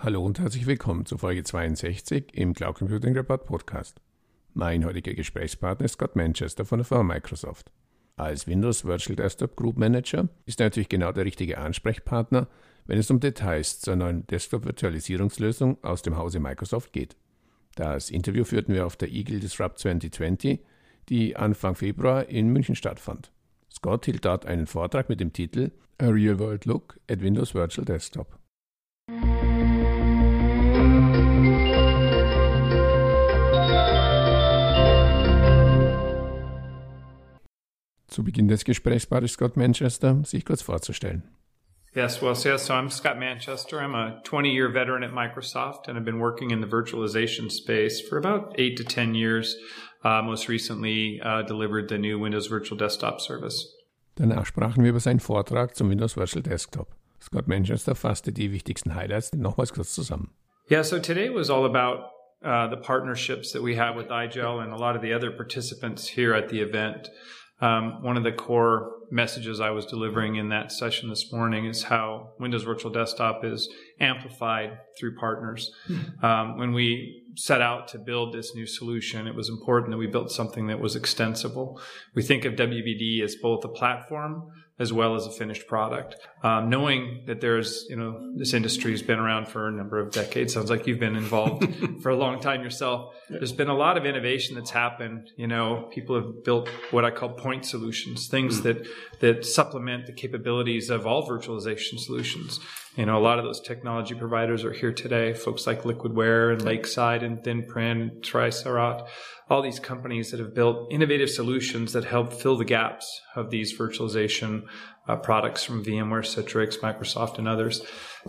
Hallo und herzlich willkommen zu Folge 62 im Cloud Computing Report Podcast. Mein heutiger Gesprächspartner ist Scott Manchester von der Firma Microsoft. Als Windows Virtual Desktop Group Manager ist er natürlich genau der richtige Ansprechpartner, wenn es um Details zur neuen Desktop-Virtualisierungslösung aus dem Hause Microsoft geht. Das Interview führten wir auf der Eagle Disrupt 2020, die Anfang Februar in München stattfand. Scott hielt dort einen Vortrag mit dem Titel A Real World Look at Windows Virtual Desktop. Zu Beginn des Gesprächs bat ich Scott Manchester, sich kurz vorzustellen. Yes, well, so I'm Scott Manchester. I'm a 20 year veteran at Microsoft, and I've been working in the virtualization space for about eight to 10 years. Uh, most recently, uh, delivered the new Windows Virtual Desktop service. Danach sprachen wir über seinen Vortrag zum Windows Virtual Desktop. Scott Manchester fasste die wichtigsten Highlights nochmals kurz zusammen. Yeah, so today was all about uh, the partnerships that we have with iGel and a lot of the other participants here at the event. Um, one of the core messages I was delivering in that session this morning is how Windows Virtual Desktop is amplified through partners. Mm-hmm. Um, when we set out to build this new solution, it was important that we built something that was extensible. We think of WVD as both a platform as well as a finished product. Um, knowing that there's, you know, this industry has been around for a number of decades. Sounds like you've been involved for a long time yourself. There's been a lot of innovation that's happened. You know, people have built what I call point solutions, things mm. that that supplement the capabilities of all virtualization solutions. You know, a lot of those technology providers are here today. Folks like Liquidware and Lakeside and ThinPrint and Tricerat all these companies that have built innovative solutions that help fill the gaps of these virtualization uh, products from VMware, Citrix, Microsoft, and others.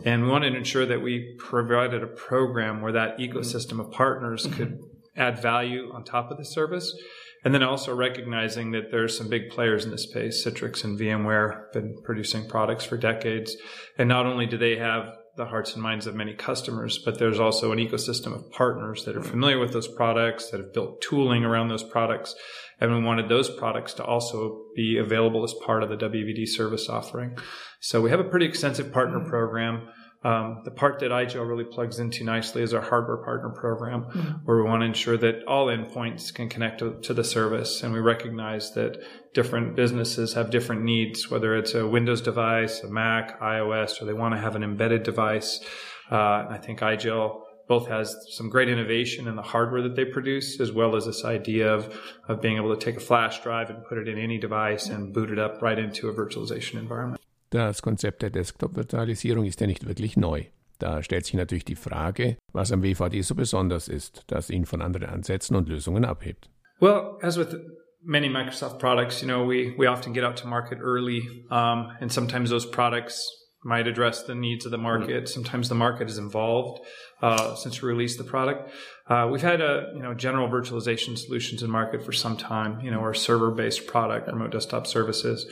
And we wanted to ensure that we provided a program where that ecosystem of partners mm-hmm. could add value on top of the service. And then also recognizing that there's some big players in this space. Citrix and VMware have been producing products for decades. And not only do they have the hearts and minds of many customers, but there's also an ecosystem of partners that are mm-hmm. familiar with those products, that have built tooling around those products. And we wanted those products to also be available as part of the WVD service offering. So we have a pretty extensive partner mm-hmm. program. Um, the part that iGel really plugs into nicely is our hardware partner program, mm-hmm. where we want to ensure that all endpoints can connect to, to, the service. And we recognize that different businesses have different needs, whether it's a Windows device, a Mac, iOS, or they want to have an embedded device. Uh, I think iGel both has some great innovation in the hardware that they produce, as well as this idea of, of being able to take a flash drive and put it in any device and boot it up right into a virtualization environment. Das Konzept der Desktop-Virtualisierung ist ja nicht wirklich neu. Da stellt sich natürlich die Frage, was am WVD so besonders ist, das ihn von anderen Ansätzen und Lösungen abhebt. Well, as with many Microsoft products, you know, we, we often get out to market early, um, and sometimes those products might address the needs of the market. Sometimes the market is involved uh, since we released the product. Uh, we've had a you know general virtualization solutions in market for some time. You know, our server-based product, remote desktop services.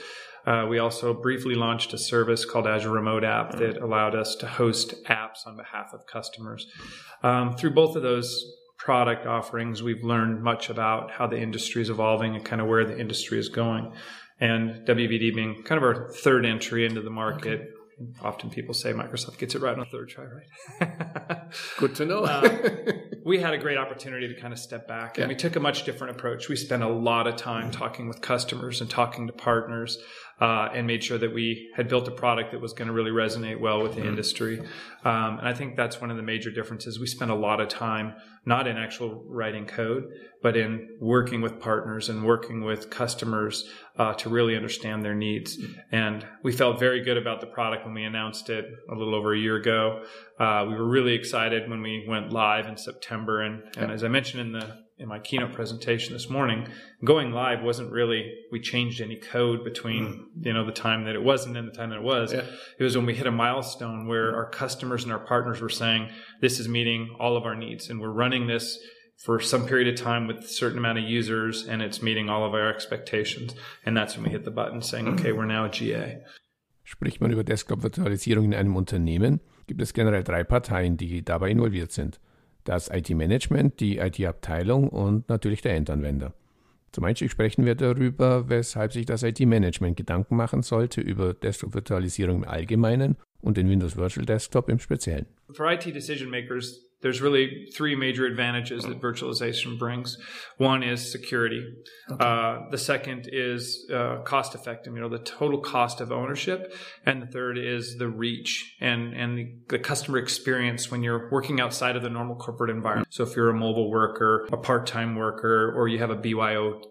Uh, we also briefly launched a service called Azure Remote App that allowed us to host apps on behalf of customers. Um, through both of those product offerings, we've learned much about how the industry is evolving and kind of where the industry is going. And WVD being kind of our third entry into the market. Okay. Often people say Microsoft gets it right on the third try, right? Good to know. uh, we had a great opportunity to kind of step back and we took a much different approach. We spent a lot of time talking with customers and talking to partners uh, and made sure that we had built a product that was going to really resonate well with the mm-hmm. industry. Um, and I think that's one of the major differences. We spent a lot of time not in actual writing code, but in working with partners and working with customers uh, to really understand their needs. And we felt very good about the product when we announced it a little over a year ago. Uh, we were really excited when we went live in September. And, and as I mentioned in the in my keynote presentation this morning, going live wasn't really we changed any code between mm. you know the time that it wasn't and the time that it was. Yeah. It was when we hit a milestone where our customers and our partners were saying this is meeting all of our needs, and we're running this for some period of time with a certain amount of users, and it's meeting all of our expectations. And that's when we hit the button saying, okay, we're now GA. Spricht man über Desktop-Virtualisierung in einem Unternehmen, gibt es generell drei Parteien, die dabei involviert sind. das IT-Management, die IT-Abteilung und natürlich der Endanwender. Zum Einstieg sprechen wir darüber, weshalb sich das IT-Management Gedanken machen sollte über Desktop-Virtualisierung im Allgemeinen und den Windows Virtual Desktop im Speziellen. For IT decision makers, there's really three major advantages that virtualization brings. One is security. Okay. Uh, the second is uh, cost effective, you know, the total cost of ownership. And the third is the reach and, and the, the, customer experience when you're working outside of the normal corporate environment. So if you're a mobile worker, a part-time worker, or you have a BYO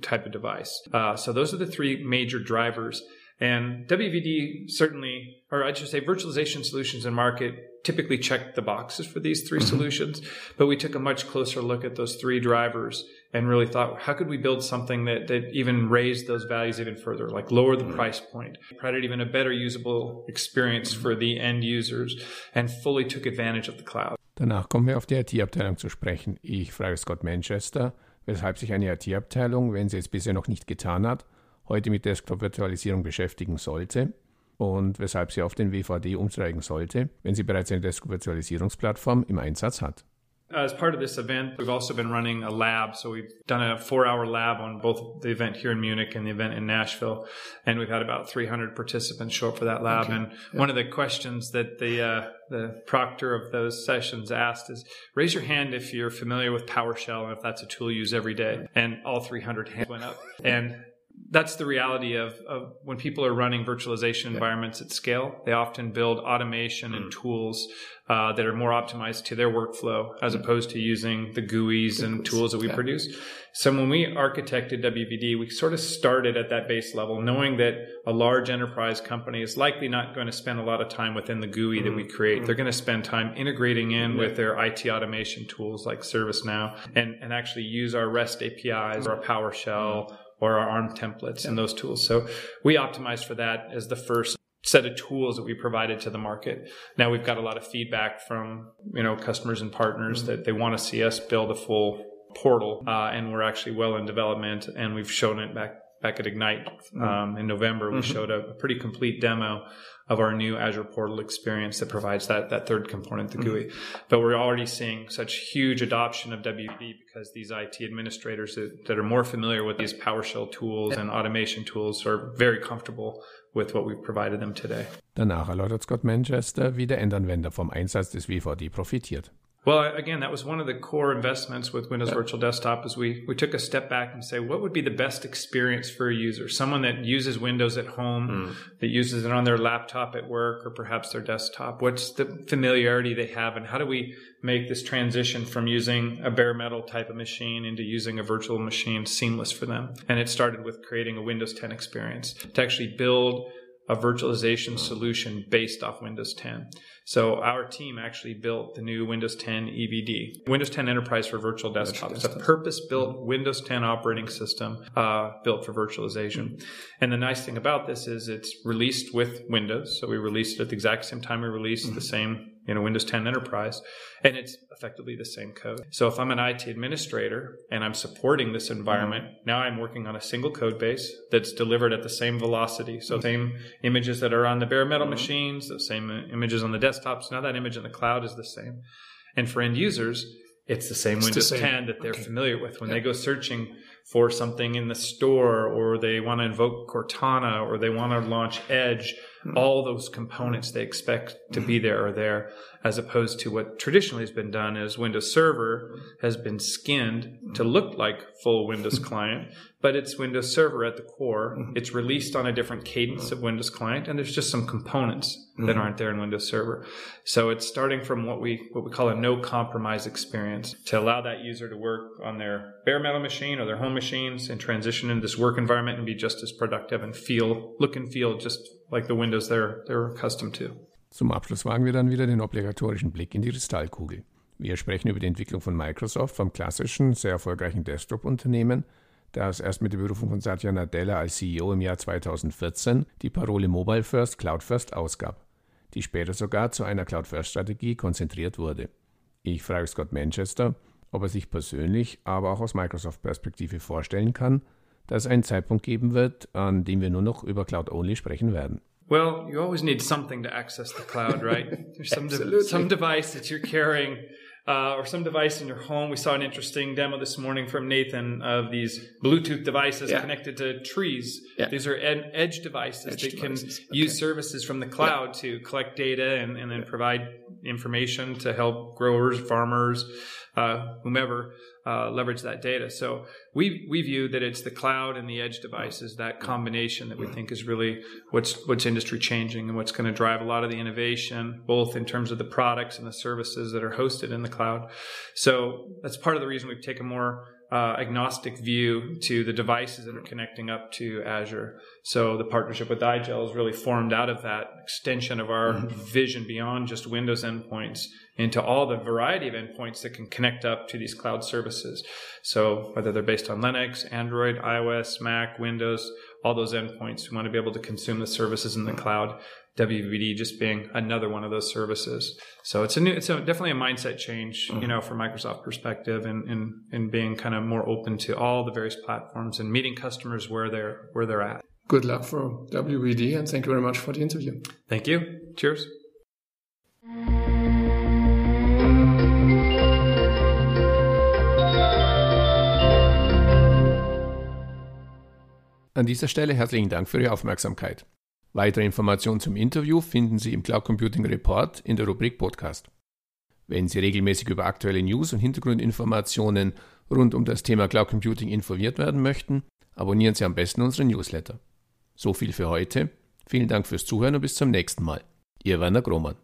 type of device. Uh, so those are the three major drivers. And WVD certainly, or I should say virtualization solutions in market typically check the boxes for these 3 mm-hmm. solutions, but we took a much closer look at those three drivers and really thought, how could we build something that, that even raised those values even further, like lower the mm-hmm. price point, provided even a better usable experience mm-hmm. for the end users, and fully took advantage of the cloud. Danach kommen wir auf die IT-Abteilung zu sprechen. Ich frage Scott Manchester, weshalb sich eine IT-Abteilung, wenn sie es bisher noch nicht getan hat, heute mit Desktop-Virtualisierung beschäftigen sollte und weshalb sie auf den WVD umsteigen sollte, wenn sie bereits eine Desktop-Virtualisierungsplattform im Einsatz hat. As part of this event, we've also been running a lab. So we've done a four hour lab on both the event here in Munich and the event in Nashville. And we've had about 300 participants show up for that lab. Okay. And yeah. one of the questions that the, uh, the proctor of those sessions asked is raise your hand if you're familiar with PowerShell and if that's a tool you use every day. And all 300 hands went up. And that's the reality of, of when people are running virtualization environments at scale. They often build automation and mm. tools uh, that are more optimized to their workflow as mm. opposed to using the GUIs and tools that we yeah. produce. So when we architected WVD, we sort of started at that base level, knowing that a large enterprise company is likely not going to spend a lot of time within the GUI mm. that we mm. create. Mm. They're going to spend time integrating in with their IT automation tools like ServiceNow and, and actually use our REST APIs or our PowerShell or our ARM templates yeah. and those tools. So we optimized for that as the first set of tools that we provided to the market. Now we've got a lot of feedback from, you know, customers and partners mm-hmm. that they want to see us build a full portal, uh, and we're actually well in development and we've shown it back back at Ignite mm-hmm. um, in November. We mm-hmm. showed a, a, pretty complete demo of our new Azure portal experience that provides that, that third component, the mm-hmm. GUI. But we're already seeing such huge adoption of WVD because these IT administrators that, that are more familiar with these PowerShell tools and automation tools are very comfortable with what we've provided them today. Danach erläutert Scott Manchester, wie der Endanwender vom Einsatz des WVD profitiert. Well, again, that was one of the core investments with Windows Virtual Desktop is we, we took a step back and say, what would be the best experience for a user? Someone that uses Windows at home, mm. that uses it on their laptop at work or perhaps their desktop. What's the familiarity they have and how do we make this transition from using a bare metal type of machine into using a virtual machine seamless for them? And it started with creating a Windows 10 experience to actually build a virtualization solution based off Windows 10. So our team actually built the new Windows 10 EVD, Windows 10 Enterprise for Virtual Desktop. It's a purpose-built Windows 10 operating system uh, built for virtualization. And the nice thing about this is it's released with Windows. So we released it at the exact same time we released mm-hmm. the same you know, Windows 10 Enterprise, and it's effectively the same code. So if I'm an IT administrator and I'm supporting this environment, mm-hmm. now I'm working on a single code base that's delivered at the same velocity. So mm-hmm. same images that are on the bare metal mm-hmm. machines, the same images on the desktops. Now that image in the cloud is the same. And for end users, it's the same it's Windows the same. 10 that they're okay. familiar with. When they go searching for something in the store or they want to invoke Cortana or they want to launch Edge, mm-hmm. all those components they expect to be there are there, as opposed to what traditionally has been done is Windows Server has been skinned to look like full Windows client, but it's Windows Server at the core. Mm-hmm. It's released on a different cadence of Windows client, and there's just some components mm-hmm. that aren't there in Windows Server. So it's starting from what we what we call a no compromise experience to allow that user to work on their bare metal machine or their home machines and transition into this work environment and be just as productive and feel look and feel just like the windows they're, they're accustomed to. Zum Abschluss wagen wir dann wieder den obligatorischen Blick in die Kristallkugel. Wir sprechen über die Entwicklung von Microsoft vom klassischen, sehr erfolgreichen Desktop-Unternehmen, das erst mit der Berufung von Satya Nadella als CEO im Jahr 2014 die Parole Mobile First, Cloud First ausgab, die später sogar zu einer Cloud First Strategie konzentriert wurde. Ich frage Scott Manchester, ob er sich persönlich, aber auch aus Microsoft-Perspektive vorstellen kann, dass es einen Zeitpunkt geben wird, an dem wir nur noch über Cloud-Only sprechen werden. Well, you always need something to access the cloud, right? There's some, de some device that you're carrying uh, or some device in your home. We saw an interesting demo this morning from Nathan of these Bluetooth devices yeah. connected to trees. Yeah. These are ed- edge devices edge that devices. can okay. use services from the cloud yeah. to collect data and, and then provide information to help growers, farmers, uh, whomever uh, leverage that data. So we we view that it's the cloud and the edge devices that combination that we think is really what's what's industry changing and what's going to drive a lot of the innovation, both in terms of the products and the services that are hosted in the cloud. So that's part of the reason we've taken more uh, agnostic view to the devices that are connecting up to Azure. So the partnership with iGel is really formed out of that extension of our mm-hmm. vision beyond just Windows endpoints into all the variety of endpoints that can connect up to these cloud services. So whether they're based on Linux, Android, iOS, Mac, Windows, all those endpoints, we want to be able to consume the services in the cloud. WVD just being another one of those services. So it's a new, it's a, definitely a mindset change, mm-hmm. you know, from Microsoft perspective and, and, and being kind of more open to all the various platforms and meeting customers where they're, where they're at. Good luck for WVD and thank you very much for the interview. Thank you. Cheers. An dieser Stelle herzlichen Dank für Ihre Aufmerksamkeit. Weitere Informationen zum Interview finden Sie im Cloud Computing Report in der Rubrik Podcast. Wenn Sie regelmäßig über aktuelle News und Hintergrundinformationen rund um das Thema Cloud Computing informiert werden möchten, abonnieren Sie am besten unseren Newsletter. So viel für heute. Vielen Dank fürs Zuhören und bis zum nächsten Mal. Ihr Werner Grohmann.